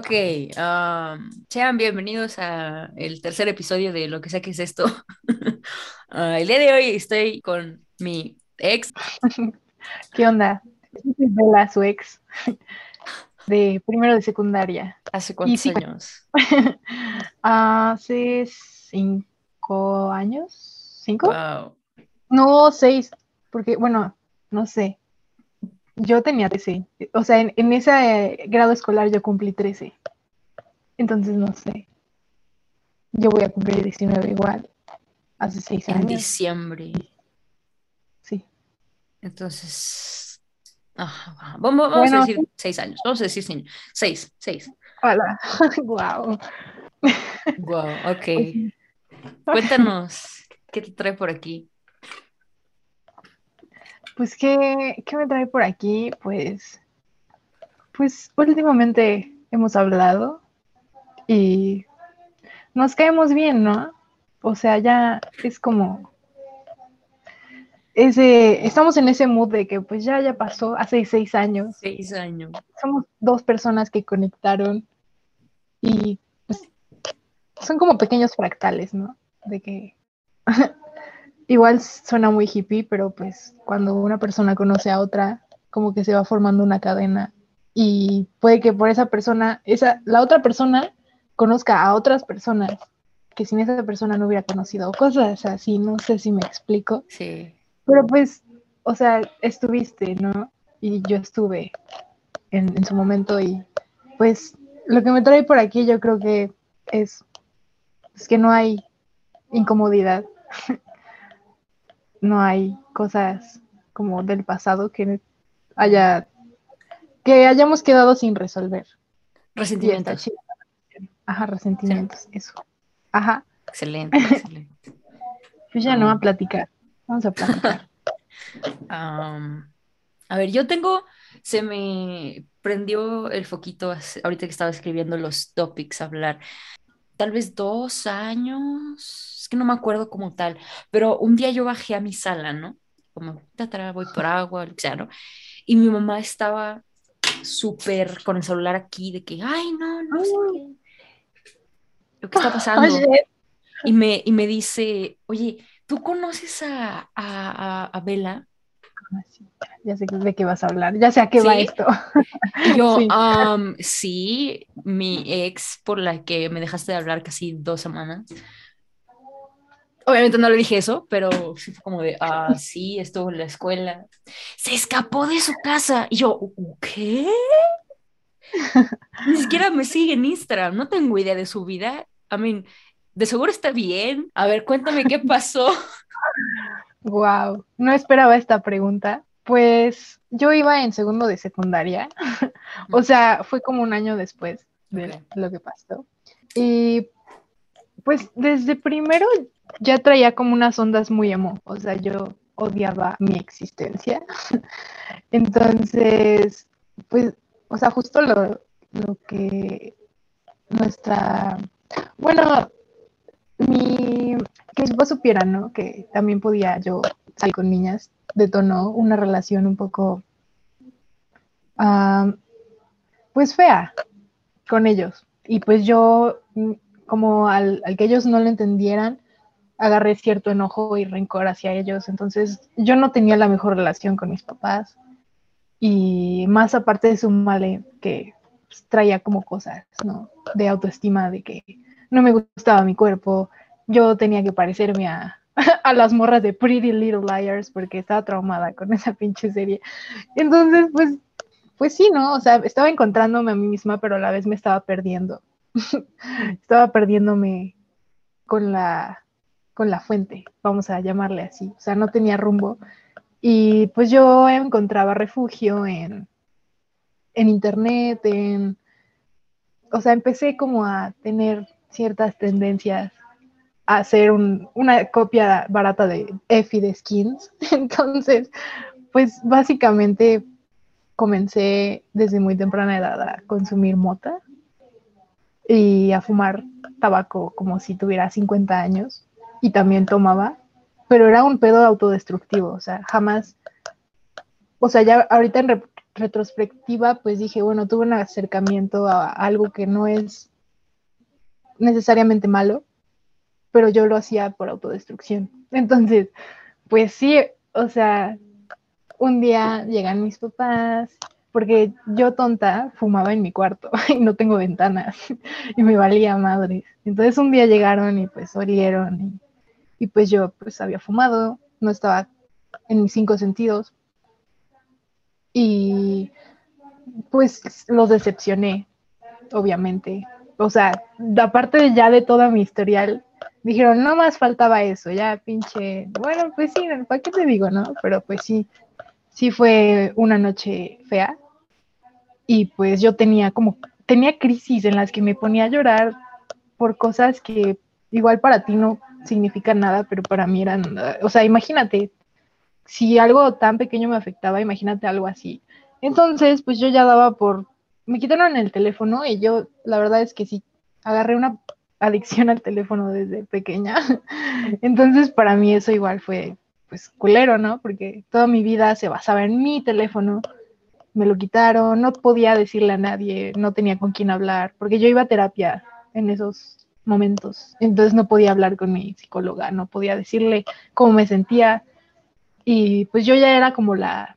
Ok, um, sean bienvenidos a el tercer episodio de Lo que sea que es esto. Uh, el día de hoy estoy con mi ex. ¿Qué onda? Bella, su ex, de primero de secundaria. ¿Hace cuántos sí- años? Hace cinco años, ¿cinco? Wow. No, seis, porque, bueno, no sé. Yo tenía 13. O sea, en, en ese grado escolar yo cumplí 13. Entonces, no sé. Yo voy a cumplir 19 igual. Hace seis En años. diciembre. Sí. Entonces. Vamos, vamos Bueno, a decir seis años. Vamos a decir seis. Seis, seis. Hola. wow. Wow, ok. Cuéntanos, ¿qué te trae por aquí? Pues, ¿qué, qué me trae por aquí? Pues, pues últimamente hemos hablado y nos caemos bien, ¿no? O sea, ya es como ese, estamos en ese mood de que pues ya, ya pasó hace seis años. Seis años. Somos dos personas que conectaron y pues son como pequeños fractales, ¿no? De que igual suena muy hippie, pero pues cuando una persona conoce a otra, como que se va formando una cadena y puede que por esa persona, esa, la otra persona conozca a otras personas que sin esa persona no hubiera conocido, cosas así, no sé si me explico, Sí. pero pues, o sea, estuviste, ¿no? Y yo estuve en, en su momento y pues lo que me trae por aquí yo creo que es, es que no hay incomodidad, no hay cosas como del pasado que haya que hayamos quedado sin resolver. Resentimientos. Ajá, resentimientos, eso. Ajá, Excelente, excelente. pues ya no Ah. a platicar. Vamos a platicar. Am, a ver, yo tengo, se me prendió el foquito ahorita que estaba escribiendo los topics a hablar. Tal vez dos años, es que no me acuerdo como tal, pero un día yo bajé a mi sala, ¿no? Como, tatara, voy por agua, lo que sea, ¿no? Y mi mamá estaba súper con el celular aquí de que, ay, no, no sé qué. Lo que está pasando. Oye, Y me, y me dice, oye, ¿tú conoces a, a, a, a Bella? Ya sé de qué vas a hablar, ya sé a qué va esto. Yo, Sí. "Am, sí, mi ex por la que me dejaste de hablar casi dos semanas. Obviamente no le dije eso, pero sí fue como de, ah, sí, estuvo en la escuela. Se escapó de su casa. Y yo, ¿qué? Ni siquiera me sigue en Instagram, no tengo idea de su vida. I mean, de seguro está bien. A ver, cuéntame qué pasó. Wow, no esperaba esta pregunta. Pues yo iba en segundo de secundaria, o sea, fue como un año después de lo que pasó. Y pues desde primero ya traía como unas ondas muy emo, o sea, yo odiaba mi existencia. Entonces, pues, o sea, justo lo, lo que nuestra, bueno, mi, que papás supieran, ¿no? Que también podía yo salir con niñas, detonó una relación un poco, pues fea con ellos. Y pues yo, mm, como al, al que ellos no lo entendieran, agarré cierto enojo y rencor hacia ellos. Entonces yo no tenía la mejor relación con mis papás. Y más aparte de su male, que pues, traía como cosas, ¿no? De autoestima, de que no me gustaba mi cuerpo, yo tenía que parecerme a, las morras de Pretty Little Liars porque estaba traumada con esa pinche serie. Entonces, pues, pues sí, ¿no? O sea, estaba encontrándome a mí misma, pero a la vez me estaba perdiendo. estaba perdiéndome con la, con la fuente, vamos a llamarle así. O sea, no tenía rumbo. Y pues yo encontraba refugio en, en internet, en... O sea, empecé como a tener ciertas tendencias hacer un, una copia barata de Effie de Skins. Entonces, pues básicamente comencé desde muy temprana edad a consumir mota y a fumar tabaco como si tuviera 50 años y también tomaba, pero era un pedo autodestructivo, o sea, jamás, o sea, ya ahorita en re- retrospectiva, pues dije, bueno, tuve un acercamiento a algo que no es necesariamente malo, pero yo lo hacía por autodestrucción. Entonces, pues sí, o sea, un día llegan mis papás, porque yo tonta fumaba en mi cuarto y no tengo ventanas y me valía madres. Entonces un día llegaron y pues olieron y, pues yo pues había fumado, no estaba en mis cinco sentidos y pues los decepcioné, obviamente. O sea, aparte ya de toda mi historial, dijeron, no más faltaba eso, ya pinche, bueno, pues sí, ¿para qué te digo, no? Pero pues sí, sí fue una noche fea y pues yo tenía como, tenía crisis en las que me ponía a llorar por cosas que igual para ti no significan nada, pero para mí eran, o sea, imagínate, si algo tan pequeño me afectaba, imagínate algo así. Entonces, pues yo ya daba por, me quitaron el teléfono y yo, la verdad es que sí, agarré una adicción al teléfono desde pequeña. Entonces, para mí eso igual fue, pues, culero, ¿no? Porque toda mi vida se basaba en mi teléfono. Me lo quitaron, no podía decirle a nadie, no tenía con quién hablar, porque yo iba a terapia en esos momentos. Entonces no podía hablar con mi psicóloga, no podía decirle cómo me sentía. Y pues yo ya era como la,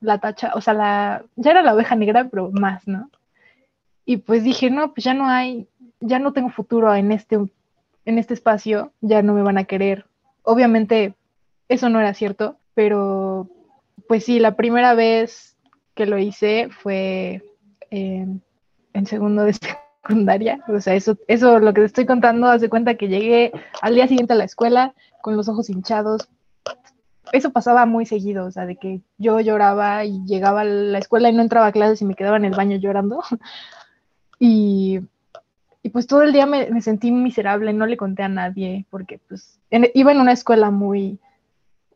la tacha, o sea, la, ya era la oveja negra, pero más, ¿no? Y pues dije, no, pues ya no hay, ya no tengo futuro en este, en este espacio, ya no me van a querer. Obviamente eso no era cierto, pero pues sí, la primera vez que lo hice fue en segundo de secundaria. O sea, eso, eso lo que te estoy contando, hace cuenta que llegué al día siguiente a la escuela con los ojos hinchados. Eso pasaba muy seguido, o sea, de que yo lloraba y llegaba a la escuela y no entraba a clases y me quedaba en el baño llorando. Y y pues todo el día me, sentí miserable, no le conté a nadie, porque pues iba en una escuela muy,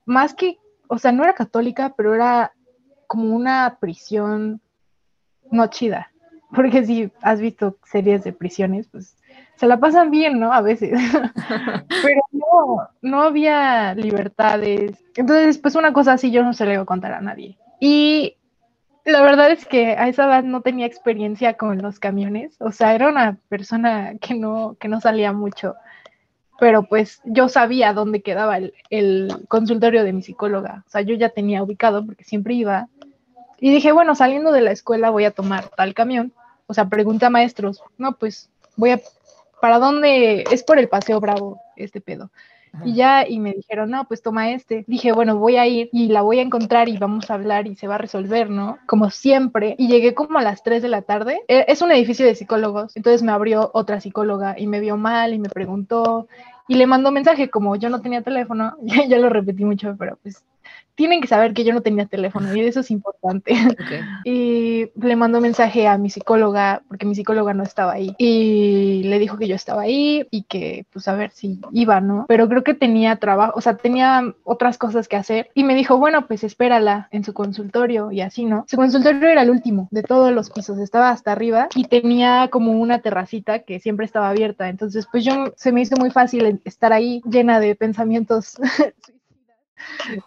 más que, o sea, no era católica, pero era como una prisión no chida, porque si has visto series de prisiones, pues se la pasan bien, ¿no? A veces, pero no, no había libertades. Entonces, pues una cosa así yo no se le iba a contar a nadie. Y la verdad es que a esa edad no tenía experiencia con los camiones, o sea, era una persona que no, que no salía mucho, pero pues yo sabía dónde quedaba el, el, consultorio de mi psicóloga, o sea, yo ya tenía ubicado porque siempre iba, y dije, bueno, saliendo de la escuela voy a tomar tal camión, o sea, pregunté a maestros, no, pues voy a, ¿para dónde? Es por el Paseo Bravo este pedo. Y ya, y me dijeron, no, pues toma este. Dije, bueno, voy a ir y la voy a encontrar y vamos a hablar y se va a resolver, ¿no? Como siempre. Y llegué como a las 3 de la tarde. E, es un edificio de psicólogos. Entonces me abrió otra psicóloga y me vio mal y me preguntó. Y le mandó mensaje, como yo no tenía teléfono, ya, ya lo repetí mucho, pero pues tienen que saber que yo no tenía teléfono y eso es importante. Y le mandó mensaje a mi psicóloga, porque mi psicóloga no estaba ahí, y le dijo que yo estaba ahí y que pues a ver si iba, ¿no? Pero creo que tenía trabajo, o sea, tenía otras cosas que hacer y me dijo, bueno, pues espérala en su consultorio y así, ¿no? Su consultorio era el último de todos los pisos, estaba hasta arriba y tenía como una terracita que siempre estaba abierta, entonces pues yo se me hizo muy fácil estar ahí llena de pensamientos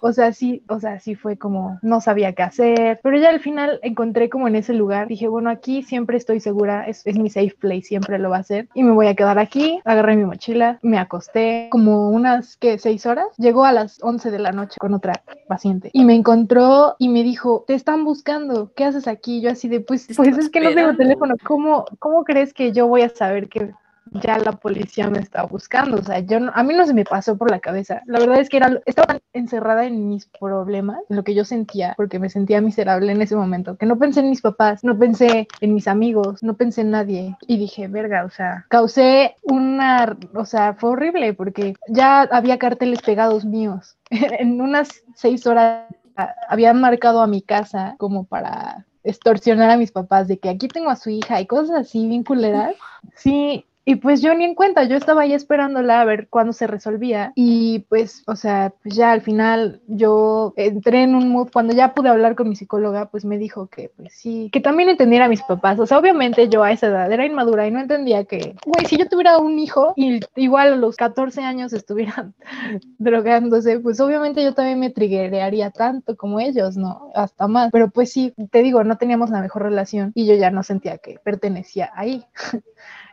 O sea, sí, o sea, sí fue como, no sabía qué hacer, pero ya al final encontré como en ese lugar, dije, bueno, aquí siempre estoy segura, es, es mi safe place, siempre lo va a ser, y me voy a quedar aquí, agarré mi mochila, me acosté como unas, ¿qué? Seis horas, llegó a las 11 de la noche con otra paciente, y me encontró y me dijo, te están buscando, ¿qué haces aquí? Yo así de, pues, pues es que no tengo teléfono, ¿cómo, cómo crees que yo voy a saber que ya la policía me estaba buscando, o sea, yo a mí no se me pasó por la cabeza. La verdad es que era, estaba encerrada en mis problemas, en lo que yo sentía, porque me sentía miserable en ese momento, que no pensé en mis papás, no pensé en mis amigos, no pensé en nadie y dije, verga, o sea, causé una, o sea, fue horrible porque ya había carteles pegados míos. en unas seis horas habían marcado a mi casa como para extorsionar a mis papás de que aquí tengo a su hija y cosas así bien culeras. Sí, Y pues yo ni en cuenta, yo estaba ahí esperándola a ver cuándo se resolvía. Y pues, o sea, pues ya al final yo entré en un mood, cuando ya pude hablar con mi psicóloga, pues me dijo que pues sí, que también entendiera a mis papás. O sea, obviamente yo a esa edad era inmadura y no entendía que, güey, si yo tuviera un hijo y igual a los 14 años estuvieran drogándose, pues obviamente yo también me triguearía tanto como ellos, ¿no? Hasta más. Pero pues sí, te digo, no teníamos la mejor relación y yo ya no sentía que pertenecía ahí.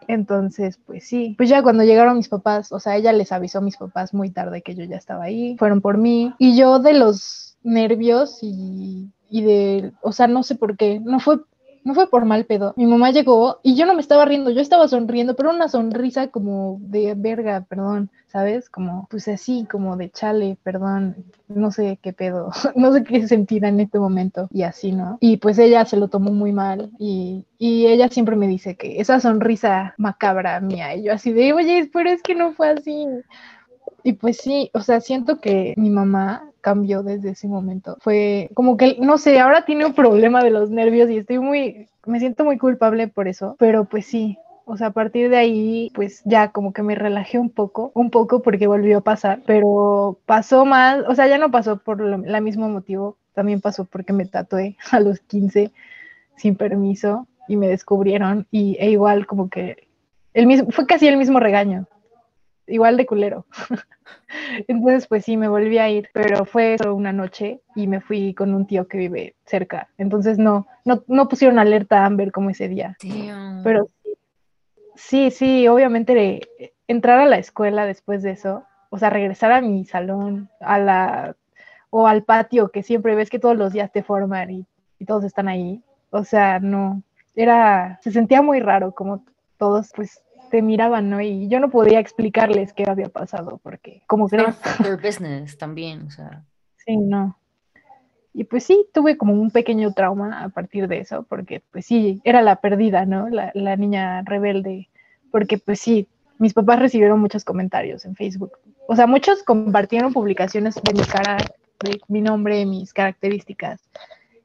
Entonces, pues sí, pues ya cuando llegaron mis papás, o sea, ella les avisó a mis papás muy tarde que yo ya estaba ahí, fueron por mí. Y yo de los nervios y, y de, o sea, no sé por qué, no fue no fue por mal pedo. Mi mamá llegó y yo no me estaba riendo, yo estaba sonriendo, pero una sonrisa como de verga, perdón, ¿sabes? Como, pues así, como de chale, perdón, no sé qué pedo, no sé qué sentir en este momento y así, ¿no? Y pues ella se lo tomó muy mal y, y ella siempre me dice que esa sonrisa macabra mía, y yo así de, oye, pero es que no fue así. Y pues sí, o sea, siento que mi mamá cambió desde ese momento. Fue como que, no sé, ahora tiene un problema de los nervios y estoy muy, me siento muy culpable por eso, pero pues sí. O sea, a partir de ahí, pues ya como que me relajé un poco, un poco porque volvió a pasar, pero pasó más, o sea, ya no pasó por el mismo motivo, también pasó porque me tatué a los 15 sin permiso y me descubrieron y e igual como que el mismo, fue casi el mismo regaño, igual de culero. Entonces, pues sí, me volví a ir, pero fue solo una noche y me fui con un tío que vive cerca. Entonces, no, no, no pusieron alerta Amber como ese día. Pero sí, sí, obviamente entrar a la escuela después de eso, o sea, regresar a mi salón, a la, o al patio que siempre ves que todos los días te forman y, y todos están ahí. O sea, no, era, se sentía muy raro como todos pues te miraban, ¿no? Y yo no podía explicarles qué había pasado, porque, como crees? business también, o sea. Sí, no. Y pues sí, tuve como un pequeño trauma a partir de eso, porque pues sí, era la perdida, ¿no? La, la niña rebelde, porque pues sí, mis papás recibieron muchos comentarios en Facebook. O sea, muchos compartieron publicaciones de mi cara, de mi nombre, mis características.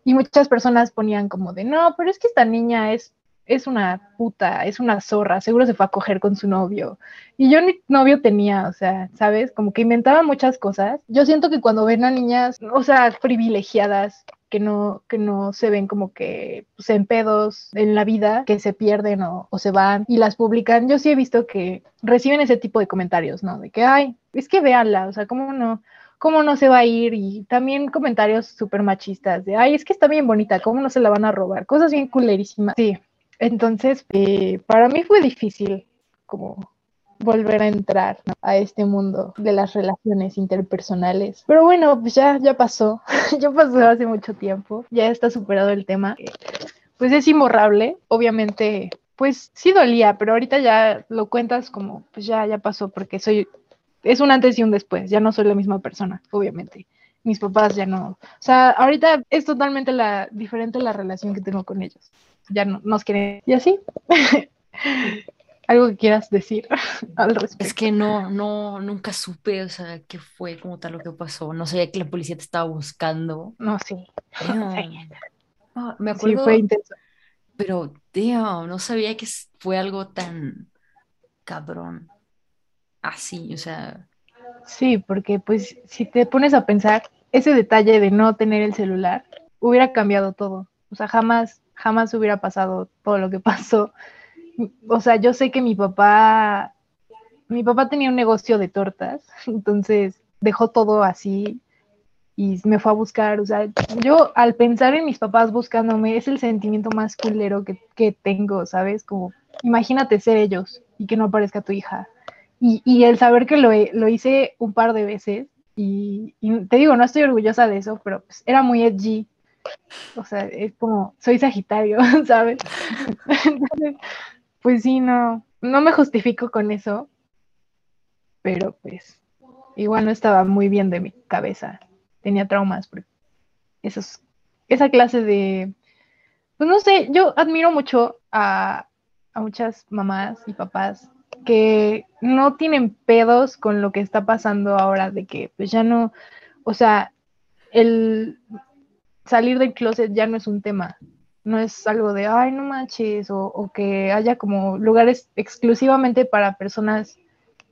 Y muchas personas ponían como de, no, pero es que esta niña es es una puta, es una zorra, seguro se fue a coger con su novio. Y yo ni novio tenía, o sea, ¿sabes? Como que inventaba muchas cosas. Yo siento que cuando ven a niñas, o sea, privilegiadas, que no, que no se ven como que pues, en pedos en la vida, que se pierden o, se van y las publican. Yo sí he visto que reciben ese tipo de comentarios, ¿no? De que, ay, es que véanla, o sea, ¿cómo no? ¿Cómo no se va a ir? Y también comentarios súper machistas de, ay, es que está bien bonita, ¿cómo no se la van a robar? Cosas bien culerísimas. Sí, entonces, eh, para mí fue difícil como volver a entrar a este mundo de las relaciones interpersonales. Pero bueno, pues ya, ya pasó, ya pasó hace mucho tiempo, ya está superado el tema. Pues es imborrable, obviamente, pues sí dolía, pero ahorita ya lo cuentas como, pues ya, ya pasó, porque soy, es un antes y un después, ya no soy la misma persona, obviamente. Mis papás ya no, o sea, ahorita es totalmente la, diferente la relación que tengo con ellos ya no, nos quieren. Y así. ¿Algo que quieras decir al respecto? Es que no, no, nunca supe, o sea, qué fue como tal lo que pasó. No sabía que la policía te estaba buscando. No, sí. Ah, me acuerdo. Sí, fue intenso. Pero, tío, no sabía que fue algo tan cabrón. Así, o sea. Sí, porque pues si te pones a pensar, ese detalle de no tener el celular hubiera cambiado todo. O sea, jamás jamás hubiera pasado todo lo que pasó. O sea, yo sé que mi papá, mi papá tenía un negocio de tortas, entonces dejó todo así y me fue a buscar. O sea, yo al pensar en mis papás buscándome es el sentimiento más culero que, que tengo, ¿sabes? Como, imagínate ser ellos y que no aparezca tu hija. Y, y el saber que lo, lo, hice un par de veces, y, y, te digo, no estoy orgullosa de eso, pero pues era muy edgy o sea, es como, soy Sagitario, ¿sabes? pues sí, no, no me justifico con eso, pero pues igual no estaba muy bien de mi cabeza, tenía traumas, esos, esa clase de, pues no sé, yo admiro mucho a, a muchas mamás y papás que no tienen pedos con lo que está pasando ahora, de que pues ya no, o sea, el salir del closet ya no es un tema, no es algo de, ay, no manches, o, que haya como lugares exclusivamente para personas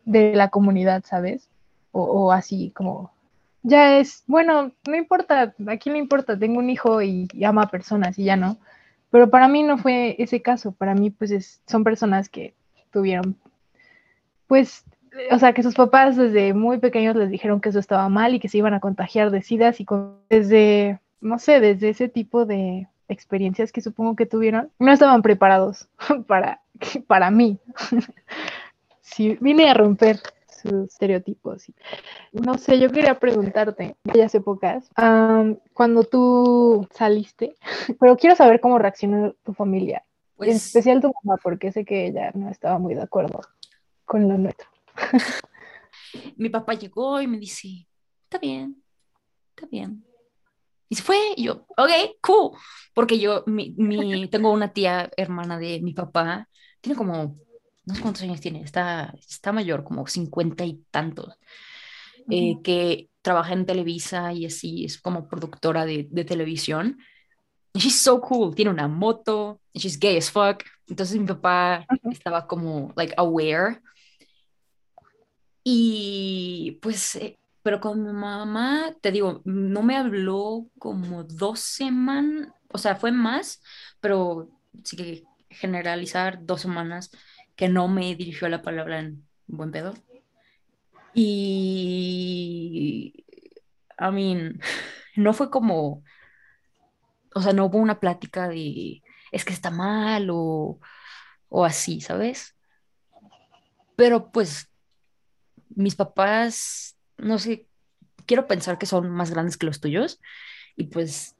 de la comunidad, ¿sabes? O, así como, ya es, bueno, no importa, ¿a quién le importa? Tengo un hijo y, ama a personas y ya no. Pero para mí no fue ese caso, para mí pues son personas que tuvieron, pues, o sea, que sus papás desde muy pequeños les dijeron que eso estaba mal y que se iban a contagiar de SIDAS y desde, no sé, desde ese tipo de, experiencias que supongo que tuvieron, no estaban preparados para, para mí. sí, vine a romper sus estereotipos. No sé, yo quería preguntarte, en aquellas épocas, cuando tú saliste, pero quiero saber cómo reaccionó tu familia, en pues especial tu mamá, porque sé que ella no estaba muy de acuerdo con lo nuestro. Mi papá llegó y me dice, está bien, está bien, y se fue, y yo, ok, cool. Porque yo, mi, mi, tengo una tía hermana de mi papá, tiene como, no sé cuántos años tiene, está, está mayor, como cincuenta y tantos, eh, que trabaja en Televisa y así, es como productora de, de televisión. Y she's so cool, tiene una moto, she's gay as fuck. Entonces mi papá estaba como, like, aware. Y pues eh, pero con mi mamá, te digo, no me habló como dos semanas, o sea, fue más, pero sí que generalizar dos semanas que no me dirigió la palabra en buen pedo. Y, I mean, no fue como, o sea, no hubo una plática de, es que está mal o, o así, ¿sabes? Pero pues mis papás no sé, quiero pensar que son más grandes que los tuyos y pues,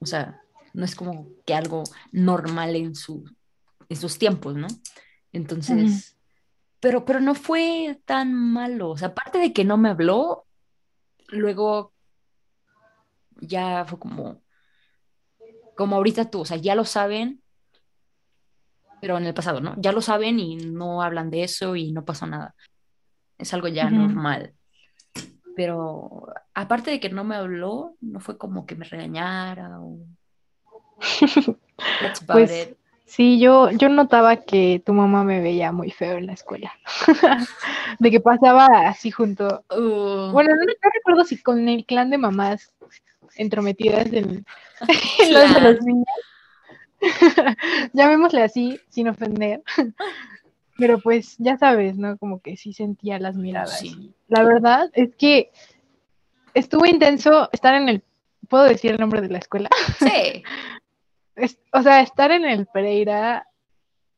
o sea, no es como que algo normal en, su, en sus tiempos, ¿no? Entonces, pero, pero no fue tan malo, o sea, aparte de que no me habló, luego ya fue como, como ahorita tú, o sea, ya lo saben, pero en el pasado, ¿no? Ya lo saben y no hablan de eso y no pasó nada. Es algo ya normal pero aparte de que no me habló, no fue como que me regañara o... pues, Sí, yo, yo notaba que tu mamá me veía muy feo en la escuela. de que pasaba así junto. Uh. Bueno, no, recuerdo si con el clan de mamás entrometidas en, los de los niños. Llamémosle así, sin ofender. Pero pues ya sabes, ¿no? Como que sí sentía las miradas. La verdad es que estuvo intenso estar en el, ¿puedo decir el nombre de la escuela? Sí. o sea, estar en el Pereira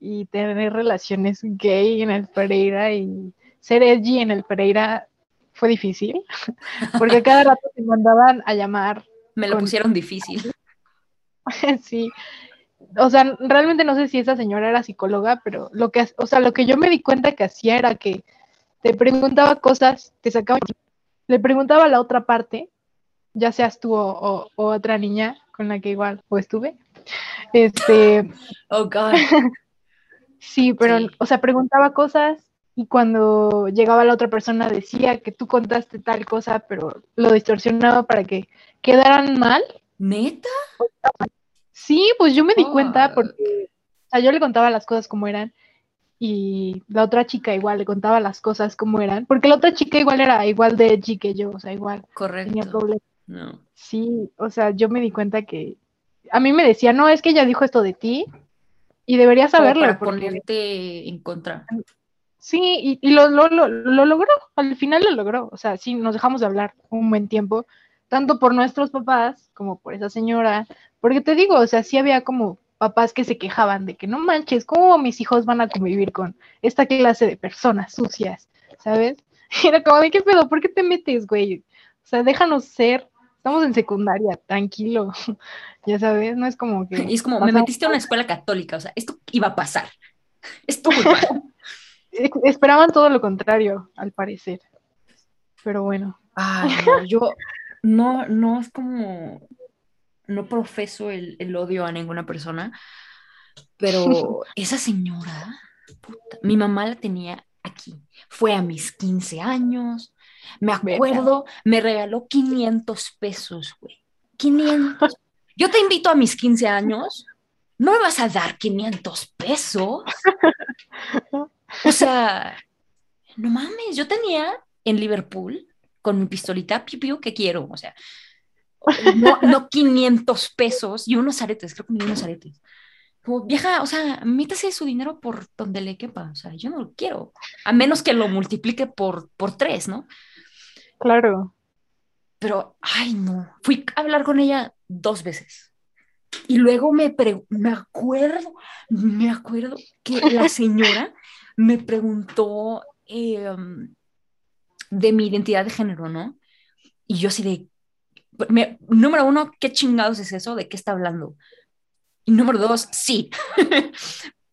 y tener relaciones gay en el Pereira y ser edgy en el Pereira fue difícil, porque cada rato se mandaban a llamar. Me lo pusieron difícil. sí, o sea, realmente no sé si esa señora era psicóloga, pero lo que, o sea, lo que yo me di cuenta que hacía era que te preguntaba cosas, te sacaba, le preguntaba a la otra parte, ya seas tú o, otra niña con la que igual o estuve, este, oh God, sí, pero, o sea, preguntaba cosas y cuando llegaba la otra persona decía que tú contaste tal cosa, pero lo distorsionaba para que quedaran mal. ¿Neta? Sí, pues yo me di cuenta porque, o sea, yo le contaba las cosas como eran y la otra chica igual le contaba las cosas como eran, porque la otra chica igual era igual de edgy que yo, o sea, igual. Correcto. Tenía problemas. No. Sí, o sea, yo me di cuenta que a mí me decía, no, es que ella dijo esto de ti y deberías saberlo. Para ponerte en contra. Sí, y, lo, lo, lo, lo, logró, al final lo logró, o sea, sí, nos dejamos de hablar un buen tiempo, tanto por nuestros papás como por esa señora, porque te digo, o sea, sí había como papás que se quejaban de que no manches, ¿cómo mis hijos van a convivir con esta clase de personas sucias? ¿Sabes? Y era como, ¿de qué pedo? ¿Por qué te metes, güey? O sea, déjanos ser, estamos en secundaria, tranquilo, ya sabes, no es como que... Y es como, me metiste a una escuela católica, o sea, esto iba a pasar, esto Esperaban todo lo contrario, al parecer, pero bueno. Ay, no, yo, no, no es como, no profeso el, odio a ninguna persona, pero esa señora, mi mamá la tenía aquí. Fue a mis 15 años, me acuerdo, me regaló 500 pesos, güey. 500. yo te invito a mis 15 años, no me vas a dar 500 pesos. O sea, no mames, yo tenía en Liverpool con mi pistolita, piu, piu, ¿qué quiero? O sea, no, no 500 pesos y unos aretes, creo que me unos aretes. Como, vieja, o sea, métase su dinero por donde le quepa, o sea, yo no lo quiero, a menos que lo multiplique por, por tres, ¿no? Claro. Pero, ay, no, fui a hablar con ella dos veces. Y luego me, me acuerdo, me acuerdo que la señora me preguntó em, de mi identidad de género, ¿no? Y yo así de, número uno, ¿qué chingados es eso? ¿De qué está hablando? Y número dos, sí.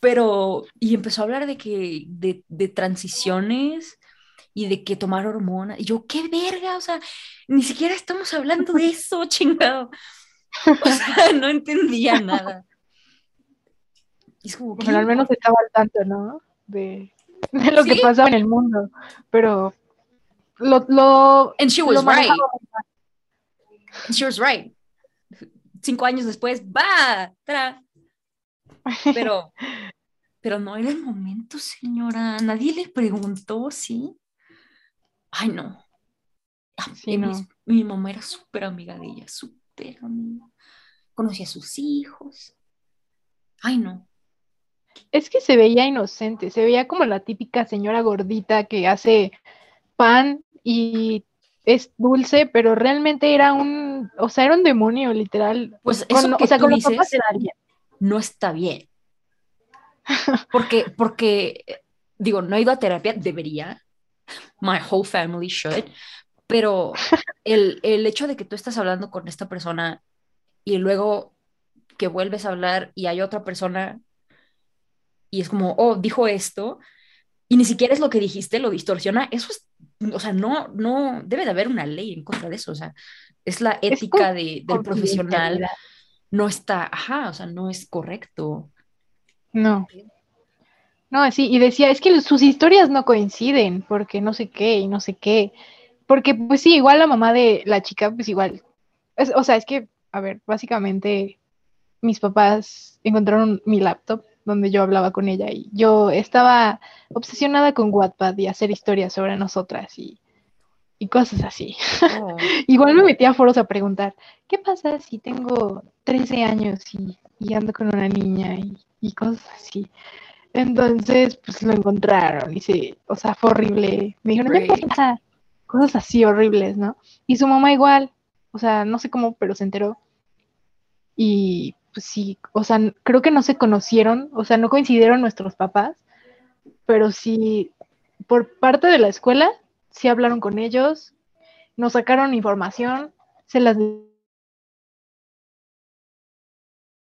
Pero, y empezó a hablar de que, de, de transiciones y de que tomar hormonas. Y yo, qué verga, o sea, ni siquiera estamos hablando de eso, chingado. O sea, no entendía nada. es como, bueno, al menos estaba al tanto, ¿no? De, de lo que pasaba en el mundo. Pero lo. lo And she was right. And she was right. Cinco años después, va, tra. Pero, pero no era el momento, señora. Nadie le preguntó, ¿sí? Ay, no. Sí, no. Mi, mi, mamá era súper amiga de ella, súper amiga. Conocía a sus hijos. Ay, no. Es que se veía inocente, se veía como la típica señora gordita que hace pan y es dulce, pero realmente era un, o sea, era un demonio, literal. Pues eso que o sea, tú dices, no está bien. Porque, porque, digo, no he ido a terapia, debería, my whole family should, pero el, el hecho de que tú estás hablando con esta persona y luego que vuelves a hablar y hay otra persona y es como, oh, dijo esto, y ni siquiera es lo que dijiste, lo distorsiona, eso es, o sea, no, no, debe de haber una ley en contra de eso, o sea, es la ética de, del profesional, no está, ajá, o sea, no es correcto. No. No, sí, y decía, es que sus historias no coinciden, porque no sé qué y no sé qué. Porque, pues sí, igual la mamá de la chica, pues igual. o sea, es que, a ver, básicamente mis papás encontraron mi laptop donde yo hablaba con ella y yo estaba obsesionada con Wattpad y hacer historias sobre nosotras y, y cosas así. Oh. Igual me metí a foros a preguntar, ¿qué pasa si tengo 13 años y, y ando con una niña y, y, cosas así? Entonces, pues lo encontraron y se, o sea, fue horrible. Me dijeron, ¿qué pasa? Cosas así horribles, ¿no? Y su mamá igual, o sea, no sé cómo, pero se enteró. Y pues sí, o sea, creo que no se conocieron, o sea, no coincidieron nuestros papás, pero sí, por parte de la escuela, sí hablaron con ellos, nos sacaron información, se las...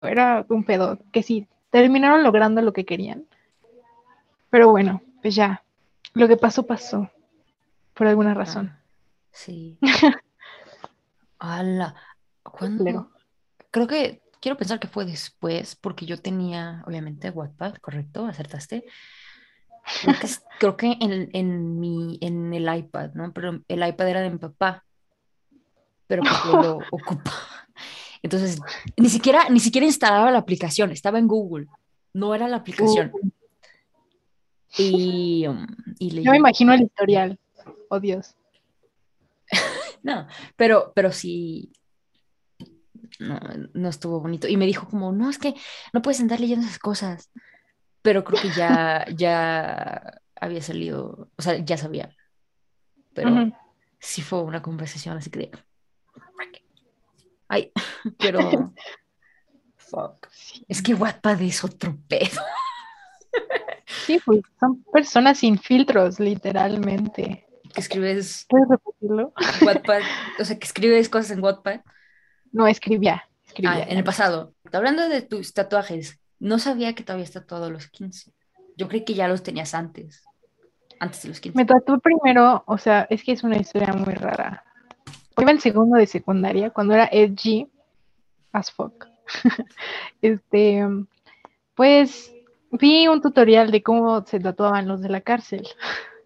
Era un pedo, que sí, terminaron logrando lo que querían. Pero bueno, pues ya, lo que pasó, pasó, por alguna razón. Ah, sí. ¡Hala! ¿Cuándo? Creo que quiero pensar que fue después, porque yo tenía, obviamente, Wattpad, correcto, acertaste. Creo que, en, en, mi, en el iPad, ¿no? Pero el iPad era de mi papá, pero porque lo ocupa. Entonces, ni siquiera, ni siquiera instalaba la aplicación, estaba en Google, no era la aplicación. Y, um, y Yo me imagino el historial, oh Dios. no, pero, pero sí, no, no estuvo bonito. Y me dijo como, no, es que no puedes andar leyendo esas cosas. Pero creo que ya, ya había salido, o sea, ya sabía. Pero sí fue una conversación así que Ay, pero... Fuck. Es que Wattpad es otro pedo. Sí, pues son personas sin filtros, literalmente. Que escribes... ¿Puedes repetirlo? Wattpad, o sea, que escribes cosas en Wattpad no, escribía. escribía ah, en el pasado. Hablando de tus tatuajes, no sabía que todavía está todo a los 15. Yo creí que ya los tenías antes. Antes de los 15. Me tatué primero, o sea, es que es una historia muy rara. Iba en segundo de secundaria, cuando era edgy as fuck. este, pues vi un tutorial de cómo se tatuaban los de la cárcel.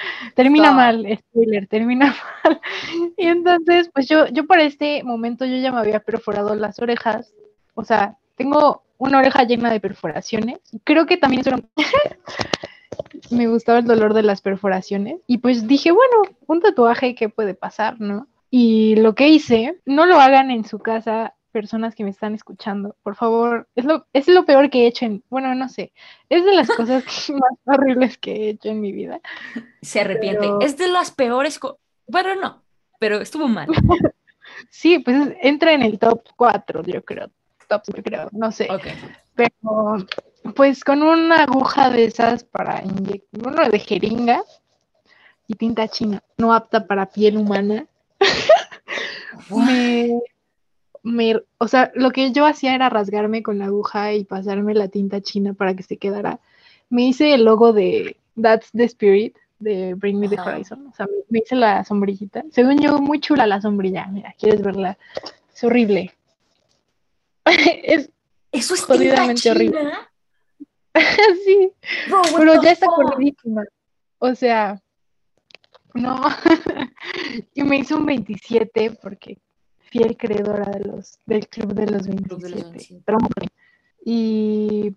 termina mal, spoiler, termina mal. Y entonces, pues yo, yo para este momento yo ya me había perforado las orejas. O sea, tengo una oreja llena de perforaciones. Creo que también me gustaba el dolor de las perforaciones. Y pues dije, bueno, un tatuaje, ¿qué puede pasar, no? Y lo que hice, no lo hagan en su casa personas que me están escuchando, por favor, es lo, es lo peor que he hecho en, bueno, no sé, es de las cosas más horribles que he hecho en mi vida. Se arrepiente. Pero- Es de las peores. Bueno, no, pero estuvo mal. Sí, pues es- entra en el top 4, yo creo, top, yo creo, no sé, pero pues con una aguja de esas para inyectar, uno de jeringa y tinta china, no apta para piel humana, me, me- o sea, lo que yo hacía era rasgarme con la aguja y pasarme la tinta china para que se quedara. Me hice el logo de That's the Spirit de Bring Me the. Horizon, o sea, me, hice la sombrillita. Según yo, muy chula la sombrilla, mira, ¿quieres verla? Es horrible. es Eso es tinta Jodidamente horrible. china. así, Bro, what pero ya está corridísima. O sea, no. y me hice un 27 porque fiel creadora de los, del club de los Club de los 27. 27. Trompe. Y,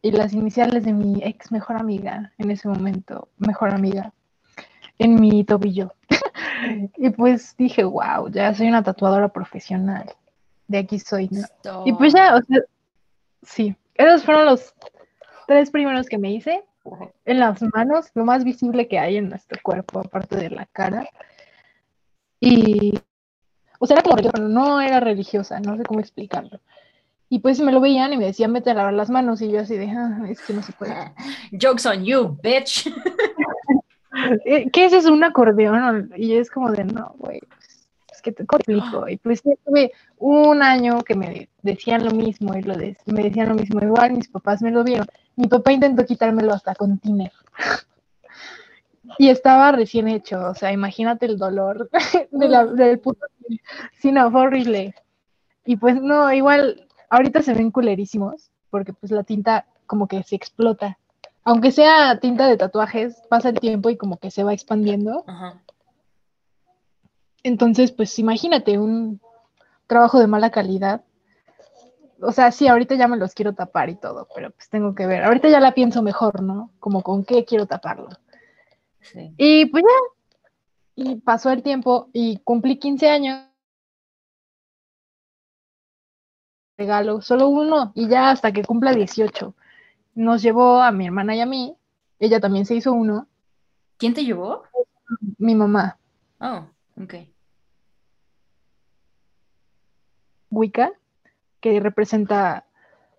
y las iniciales de mi ex mejor amiga, en ese momento, mejor amiga, en mi tobillo. y pues dije, wow, ya soy una tatuadora profesional. De aquí soy, ¿no? Y pues ya, o sea, sí, esos fueron los tres primeros que me hice en las manos, lo más visible que hay en nuestro cuerpo, aparte de la cara. Y, o sea, era como religiosa, pero no era religiosa, no sé cómo explicarlo. Y pues me lo veían y me decían, vete a lavar las manos, y yo así de, ah, es que no se puede. Jokes on you, bitch. Eh, ¿Qué es eso? ¿Un acordeón? Y es como de, no, güey, pues, es que te complico. Y pues ya tuve un año que me decían lo mismo y lo de- me decían lo mismo. Igual mis papás me lo vieron. Mi papá intentó quitármelo hasta con tiner. Y estaba recién hecho, o sea, imagínate el dolor de la- del puto. Sí, no, fue horrible. Y pues no, igual, ahorita se ven culerísimos, porque pues la tinta como que se explota. Aunque sea tinta de tatuajes, pasa el tiempo y como que se va expandiendo. Ajá. Entonces, pues imagínate un trabajo de mala calidad. O sea, sí, ahorita ya me los quiero tapar y todo, pero pues tengo que ver. Ahorita ya la pienso mejor, ¿no? Como con qué quiero taparlo. Sí. Y pues ya. Y pasó el tiempo y cumplí 15 años. Regalo, solo uno y ya hasta que cumpla 18. Nos llevó a mi hermana y a mí. Ella también se hizo uno. ¿Quién te llevó? Mi mamá, Oh, ok. Wicca, que representa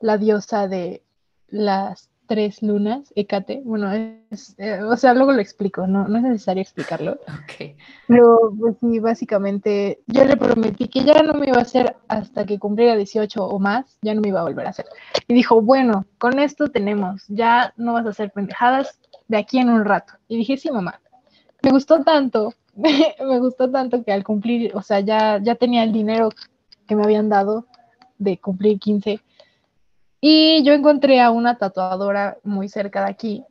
la diosa de las tres lunas, Hécate. Bueno, es, eh, o sea, luego lo explico, no, no es necesario explicarlo. Ok. Pero pues sí, básicamente yo le prometí que ya no me iba a hacer hasta que cumpliera 18 o más, ya no me iba a volver a hacer. Y dijo, bueno, con esto tenemos, ya no vas a hacer pendejadas de aquí en un rato. Y dije, sí, mamá. Me gustó tanto, me gustó tanto que al cumplir, o sea, ya, ya tenía el dinero que me habían dado de cumplir 15. Y yo encontré a una tatuadora muy cerca de aquí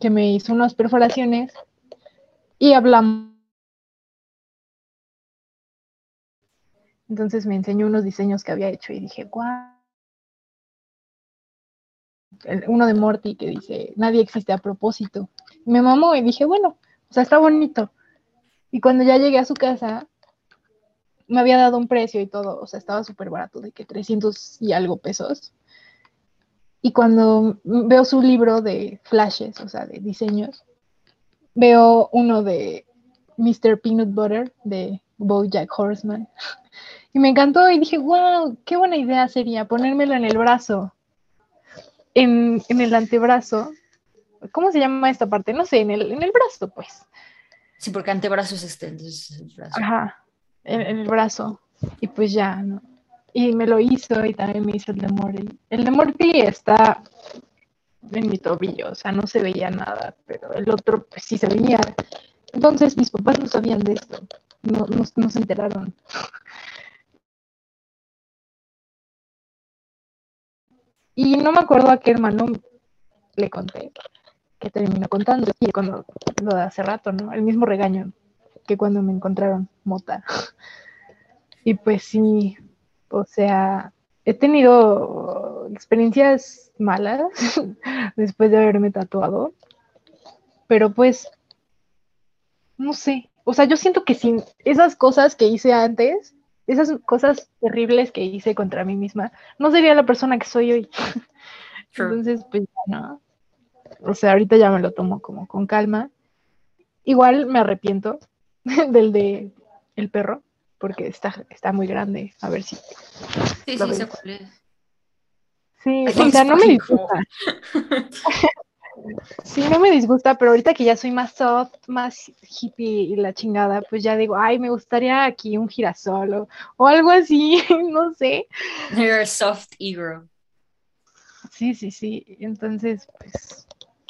que me hizo unas perforaciones y hablamos. Entonces me enseñó unos diseños que había hecho y dije, guau. Uno de Morty que dice, nadie existe a propósito. Me mamó y dije, bueno, o sea, está bonito. Y cuando ya llegué a su casa, me había dado un precio y todo, o sea, estaba súper barato, de que 300 y algo pesos. Y cuando veo su libro de flashes, o sea, de diseños, veo uno de Mr. Peanut Butter de Bojack Horseman. Y me encantó y dije, wow, qué buena idea sería ponérmelo en el brazo, en, en el antebrazo. ¿Cómo se llama esta parte? No sé, en el, en el brazo, pues. Sí, porque antebrazo es este, entonces el brazo. Ajá, en, en el brazo. Y pues ya, ¿no? Y me lo hizo y también me hizo el de Morty. El de Morty está en mi tobillo, o sea, no se veía nada, pero el otro pues sí se veía. Entonces mis papás no sabían de esto, no, no, se enteraron. Y no me acuerdo a qué hermano le conté, que terminó contando y cuando lo de hace rato, ¿no? El mismo regaño que cuando me encontraron mota. Y pues sí, o sea, he tenido experiencias malas después de haberme tatuado, pero pues, no sé, o sea, yo siento que sin esas cosas que hice antes, esas cosas terribles que hice contra mí misma, no sería la persona que soy hoy. Entonces, pues no. O sea, ahorita ya me lo tomo como con calma. Igual me arrepiento del de el perro, porque está, está muy grande. A ver si. Sí, sí, cuál es. Sí, o sea, no me disgusta. sí, no me disgusta, pero ahorita que ya soy más soft, más hippie y la chingada, pues ya digo, ay, me gustaría aquí un girasol o, o algo así, no sé. You're a soft ego. Sí, sí, sí. Entonces, pues,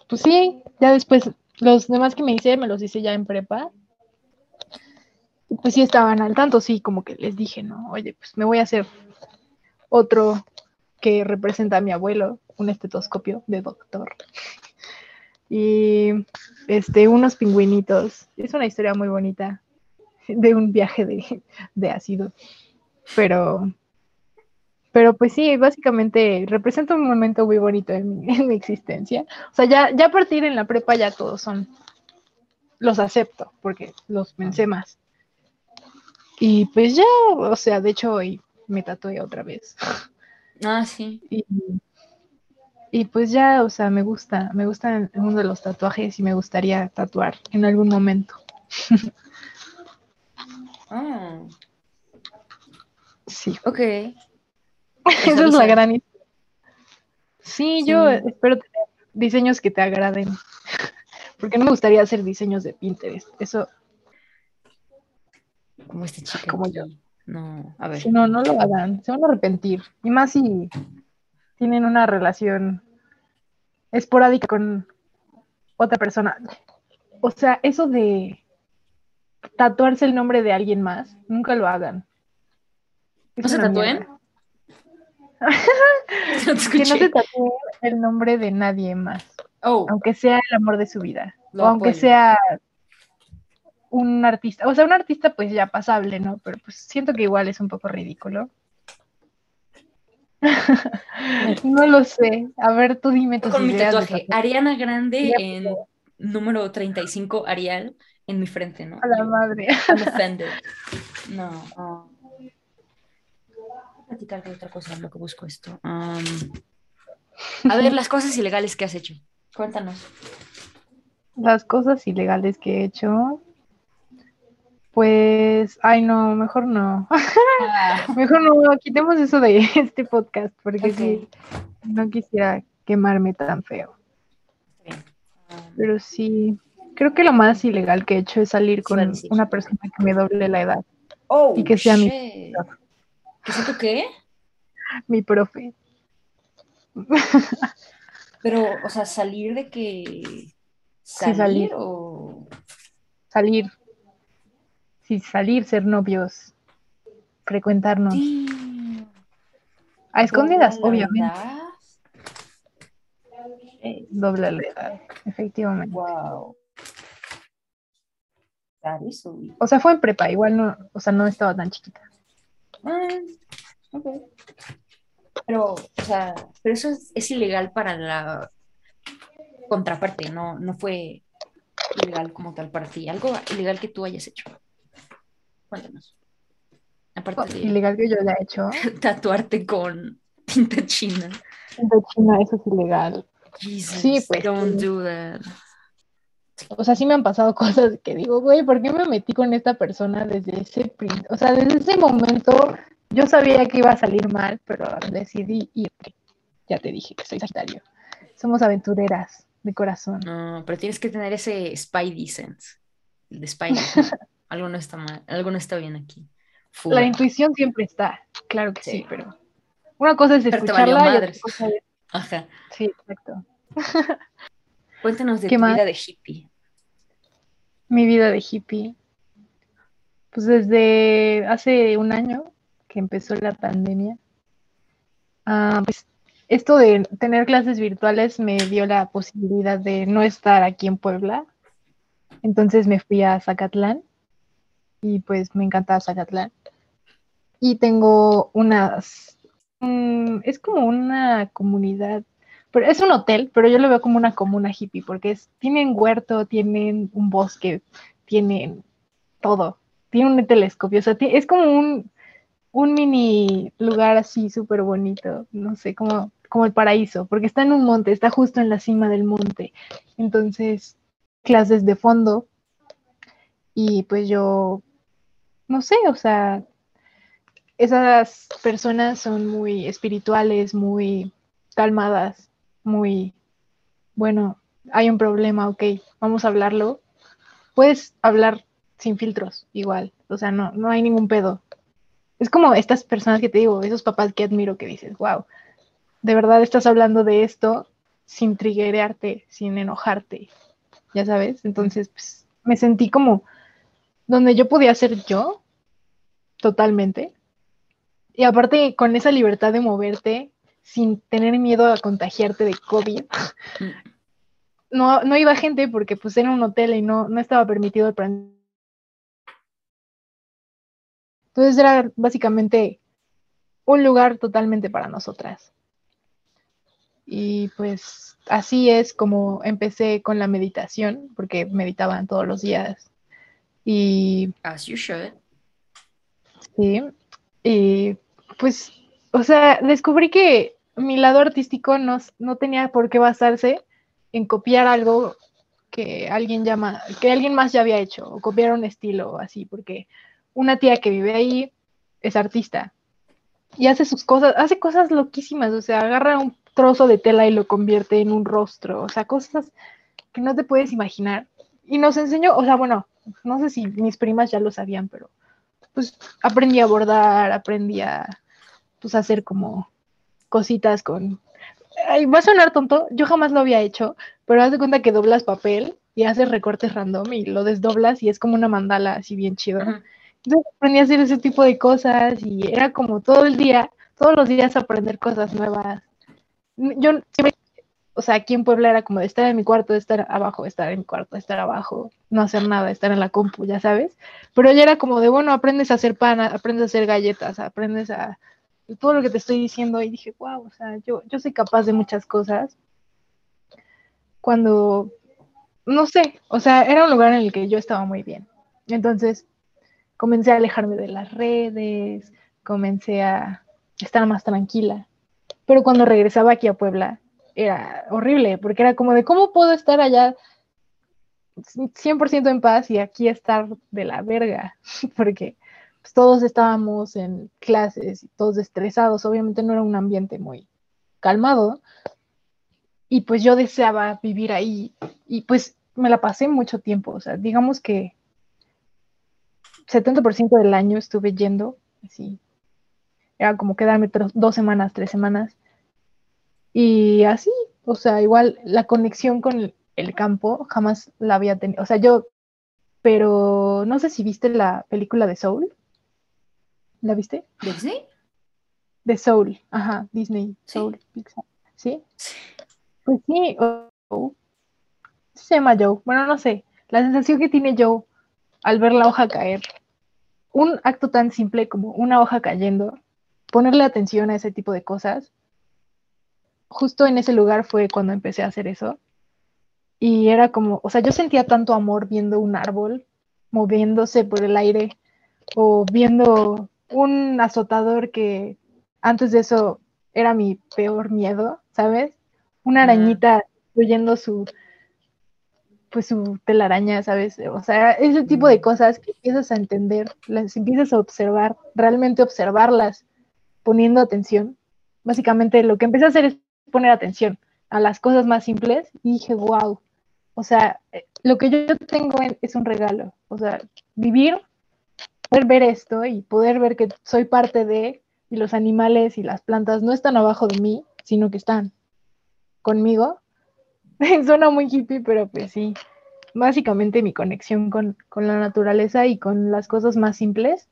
pues sí, ya después los demás que me hice, me los hice ya en prepa. Pues sí estaban al tanto, sí, como que les dije, ¿no? Oye, pues me voy a hacer otro que representa a mi abuelo, un estetoscopio de doctor. Y este, unos pingüinitos. Es una historia muy bonita de un viaje de, de ácido. Pero, pero pues sí, básicamente representa un momento muy bonito en mi, en mi, existencia. O sea, ya, ya a partir en la prepa ya todos son, los acepto, porque los pensé más. Y pues ya, o sea, de hecho hoy me tatué otra vez. Ah, sí. Y, y pues ya, o sea, me gusta, me gusta el mundo de los tatuajes y me gustaría tatuar en algún momento. Ah. Sí. Ok. Esa es la gran historia. Sí, sí, yo espero tener diseños que te agraden. Porque no me gustaría hacer diseños de Pinterest. Eso. Como este chico. Como yo. No, a ver. Si no, no lo hagan. Se van a arrepentir. Y más si tienen una relación esporádica con otra persona. O sea, eso de tatuarse el nombre de alguien más, nunca lo hagan. Es ¿No se tatúen? no que no se tatúen el nombre de nadie más. Oh. Aunque sea el amor de su vida. Lo o aunque apoyo. sea un artista. O sea, un artista pues ya pasable, ¿no? Pero pues siento que igual es un poco ridículo. no lo sé. A ver, tú dime tus Con mi tatuaje. Ariana Grande en número 35, Arial, en mi frente, ¿no? A la madre. I'm offended. No. Uh, platicar de otra cosa lo que busco esto. Um, a ver, las cosas ilegales que has hecho. Cuéntanos. Las cosas ilegales que he hecho. Pues, ay no, mejor no. Ah. mejor no, quitemos eso de este podcast, porque Ok. sí, no quisiera quemarme tan feo. Um, Pero sí, creo que lo más ilegal que he hecho es salir con una persona que me doble la edad, oh, Y que sea mi- shit. ¿Qué sé tú qué? mi profe. Pero, o sea, salir de que. Sí, Salir, salir. o. Salir, sí, salir, ser novios, frecuentarnos. A escondidas, ¿Toda la obviamente. Eh, Doble la edad, efectivamente. Wow. O sea, fue en prepa, igual no, o sea, no estaba tan chiquita. Ah, ok. Pero, o sea, pero eso es, es ilegal para la contraparte, no, no fue ilegal como tal para ti. Algo ilegal que tú hayas hecho. Cuéntanos. Aparte de Ilegal que yo haya hecho. tatuarte con tinta china. De China, eso es ilegal. Jesus, Sí, pues, don't do that. O sea, sí me han pasado cosas que digo, güey, ¿por qué me metí con esta persona desde ese O sea, desde ese momento yo sabía que iba a salir mal, pero decidí ir. Ya te dije que soy Sagitario. Somos aventureras de corazón. No, pero tienes que tener ese Spidey sense. El de Spidey. algo no está mal, algo no está bien aquí. Fuga. La intuición siempre está, claro que sí, Sí. pero una cosa es escucharla y otra cosa es... Ajá. Sí, exacto. Cuéntanos de ¿Qué tu más? vida de hippie. Mi vida de hippie. Pues desde hace un año que empezó la pandemia, ah, pues esto de tener clases virtuales me dio la posibilidad de no estar aquí en Puebla. Entonces me fui a Zacatlán y pues me encanta Zacatlán. Y tengo unas, es como una comunidad, pero es un hotel, pero yo lo veo como una comuna hippie porque es, tienen huerto, tienen un bosque, tienen todo, tienen un telescopio, o sea, es como un, un mini lugar así súper bonito, no sé, como, como el paraíso, porque está en un monte, está justo en la cima del monte. Entonces, clases de fondo. Y pues yo, no sé, o sea, esas personas son muy espirituales, muy calmadas, muy, bueno, hay un problema, ok, vamos a hablarlo. Puedes hablar sin filtros, igual, o sea, no, no hay ningún pedo. Es como estas personas que te digo, esos papás que admiro que dices, wow, de verdad estás hablando de esto sin triguerearte, sin enojarte, ya sabes. Entonces, pues, me sentí como donde yo podía ser yo, totalmente. Y aparte, con esa libertad de moverte sin tener miedo a contagiarte de COVID. No, no iba gente porque pues era un hotel y no, no estaba permitido el Entonces era básicamente un lugar totalmente para nosotras. Y pues así es como empecé con la meditación, porque meditaban todos los días. Y. As you should. Sí. Y pues, o sea, descubrí que mi lado artístico no, no tenía por qué basarse en copiar algo que alguien llama, que alguien más ya había hecho, o copiar un estilo así, porque una tía que vive ahí es artista y hace sus cosas, hace cosas loquísimas, o sea, agarra un trozo de tela y lo convierte en un rostro, o sea, cosas que no te puedes imaginar. Y nos enseñó, o sea, bueno, no sé si mis primas ya lo sabían, pero pues aprendí a bordar, aprendí a pues hacer como cositas con... Ay, va a sonar tonto, yo jamás lo había hecho, pero haz de cuenta que doblas papel y haces recortes random y lo desdoblas y es como una mandala así bien chido. Entonces aprendí a hacer ese tipo de cosas y era como todo el día, todos los días aprender cosas nuevas yo siempre, o sea, aquí en Puebla era como de estar en mi cuarto, de estar abajo, de estar en mi cuarto, de estar abajo, no hacer nada, estar en la compu, ya sabes. Pero ya era como de, bueno, aprendes a hacer pan, aprendes a hacer galletas, aprendes a todo lo que te estoy diciendo y dije, wow, o sea, yo, yo soy capaz de muchas cosas. Cuando, no sé, o sea, era un lugar en el que yo estaba muy bien. Entonces, comencé a alejarme de las redes, comencé a estar más tranquila. Pero cuando regresaba aquí a Puebla, era horrible, porque era como de, ¿cómo puedo estar allá 100% en paz y aquí estar de la verga? porque pues, todos estábamos en clases todos estresados, obviamente no era un ambiente muy calmado. Y pues yo deseaba vivir ahí y pues me la pasé mucho tiempo, o sea, digamos que 70% del año estuve yendo, así, era como quedarme dos semanas, tres semanas. Y así, o sea, igual la conexión con el, campo jamás la había tenido. O sea, yo, pero no sé si viste la película de Soul. ¿La viste? ¿Disney? De Soul, ajá, Disney, Soul, Pixar. ¿Sí? Pues sí, se llama Joe. Bueno, no sé, la sensación que tiene Joe al ver la hoja caer. Un acto tan simple como una hoja cayendo ponerle atención a ese tipo de cosas. Justo en ese lugar fue cuando empecé a hacer eso. Y era como, o sea, yo sentía tanto amor viendo un árbol moviéndose por el aire o viendo un azotador que antes de eso era mi peor miedo, ¿sabes? Una arañita destruyendo su pues su telaraña, ¿sabes? O sea, ese tipo de cosas que empiezas a entender, las empiezas a observar, realmente observarlas poniendo atención. Básicamente lo que empecé a hacer es poner atención a las cosas más simples y dije, wow, o sea, eh, lo que yo tengo es un regalo. O sea, vivir, poder ver esto y poder ver que soy parte de, y los animales y las plantas no están abajo de mí, sino que están conmigo. Suena muy hippie, pero pues sí, básicamente mi conexión con, con la naturaleza y con las cosas más simples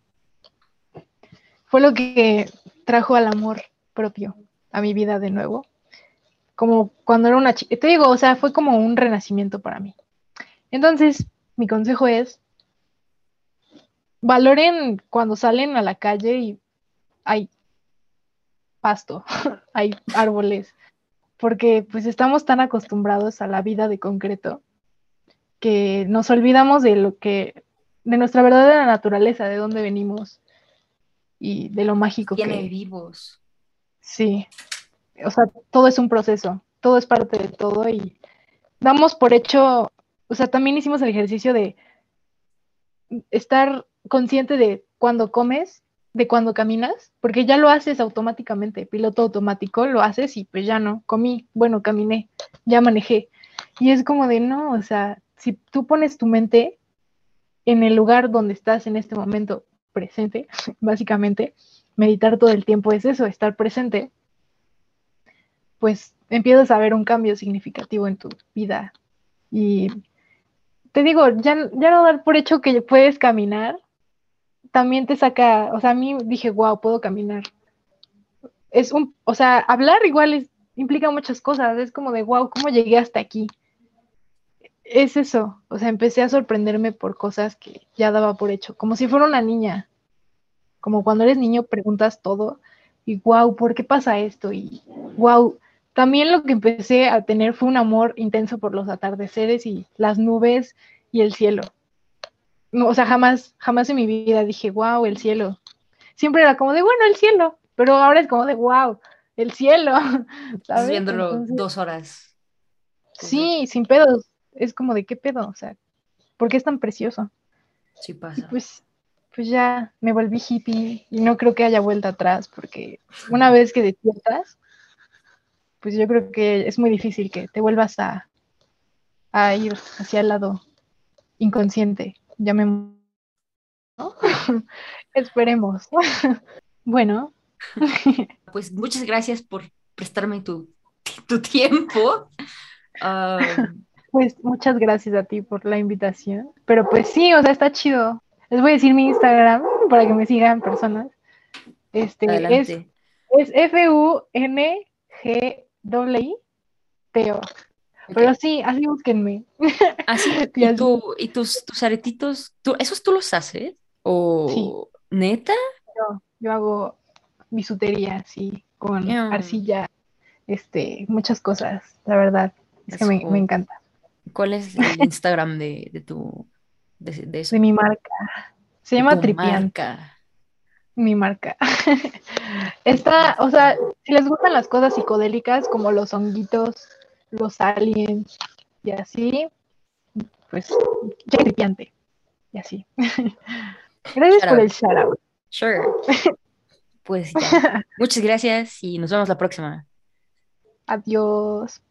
fue lo que trajo al amor propio. a mi vida de nuevo. Como cuando era una chica, te digo, o sea, fue como un renacimiento para mí. Entonces, mi consejo es, valoren cuando salen a la calle y hay pasto, hay árboles, porque pues estamos tan acostumbrados a la vida de concreto que nos olvidamos de lo que, de nuestra verdadera naturaleza, de dónde venimos y de lo mágico Tiene que vivos. Sí, o sea, todo es un proceso, todo es parte de todo y damos por hecho, o sea, también hicimos el ejercicio de estar consciente de cuando comes, de cuando caminas, porque ya lo haces automáticamente, piloto automático, lo haces y pues ya no, comí, bueno, caminé, ya manejé. Y es como de, no, o sea, si tú pones tu mente en el lugar donde estás en este momento presente, básicamente, meditar todo el tiempo es eso, estar presente, pues empiezas a ver un cambio significativo en tu vida. Y te digo, ya, ya no dar por hecho que puedes caminar, también te saca, o sea, a mí dije, wow, puedo caminar. Es un, o sea, hablar igual implica muchas cosas, es como de, wow, ¿cómo llegué hasta aquí? Es eso, o sea, empecé a sorprenderme por cosas que ya daba por hecho, como si fuera una niña, como cuando eres niño preguntas todo y wow, ¿por qué pasa esto? Y wow, también lo que empecé a tener fue un amor intenso por los atardeceres y las nubes y el cielo o sea, jamás, jamás en mi vida dije, wow, el cielo. Siempre era como de, bueno, el cielo, pero ahora es como de, wow, el cielo. Estás viéndolo dos horas. Sí, sin pedos. Es como de, ¿qué pedo? O sea, ¿por qué es tan precioso? Sí pasa. pues, pues ya me volví hippie y no creo que haya vuelta atrás, porque una vez que despiertas, pues yo creo que es muy difícil que te vuelvas a, a ir hacia el lado inconsciente ya me... Esperemos. bueno. pues muchas gracias por prestarme tu, tu tiempo. pues muchas gracias a ti por la invitación. Pero pues sí, o sea, está chido. Les voy a decir mi Instagram para que me sigan personas. Este es, es F-U-N-G-I-T-O. Pero sí, así búsquenme. Así, ¿y, ¿y tus, tus aretitos, tú, esos tú los haces? ¿O neta? Yo, yo hago bisutería, sí, con arcilla, este, muchas cosas, la verdad. Es, que me, me, encanta. ¿Cuál es el Instagram de, de tu, de, de, eso? de mi marca? Se llama Tripiante. Mi marca. Está, o sea, si les gustan las cosas psicodélicas como los honguitos, los aliens y así, pues ya tripiante y así. gracias por el shout out. Sure. Pues muchas gracias y nos vemos la próxima. Adiós.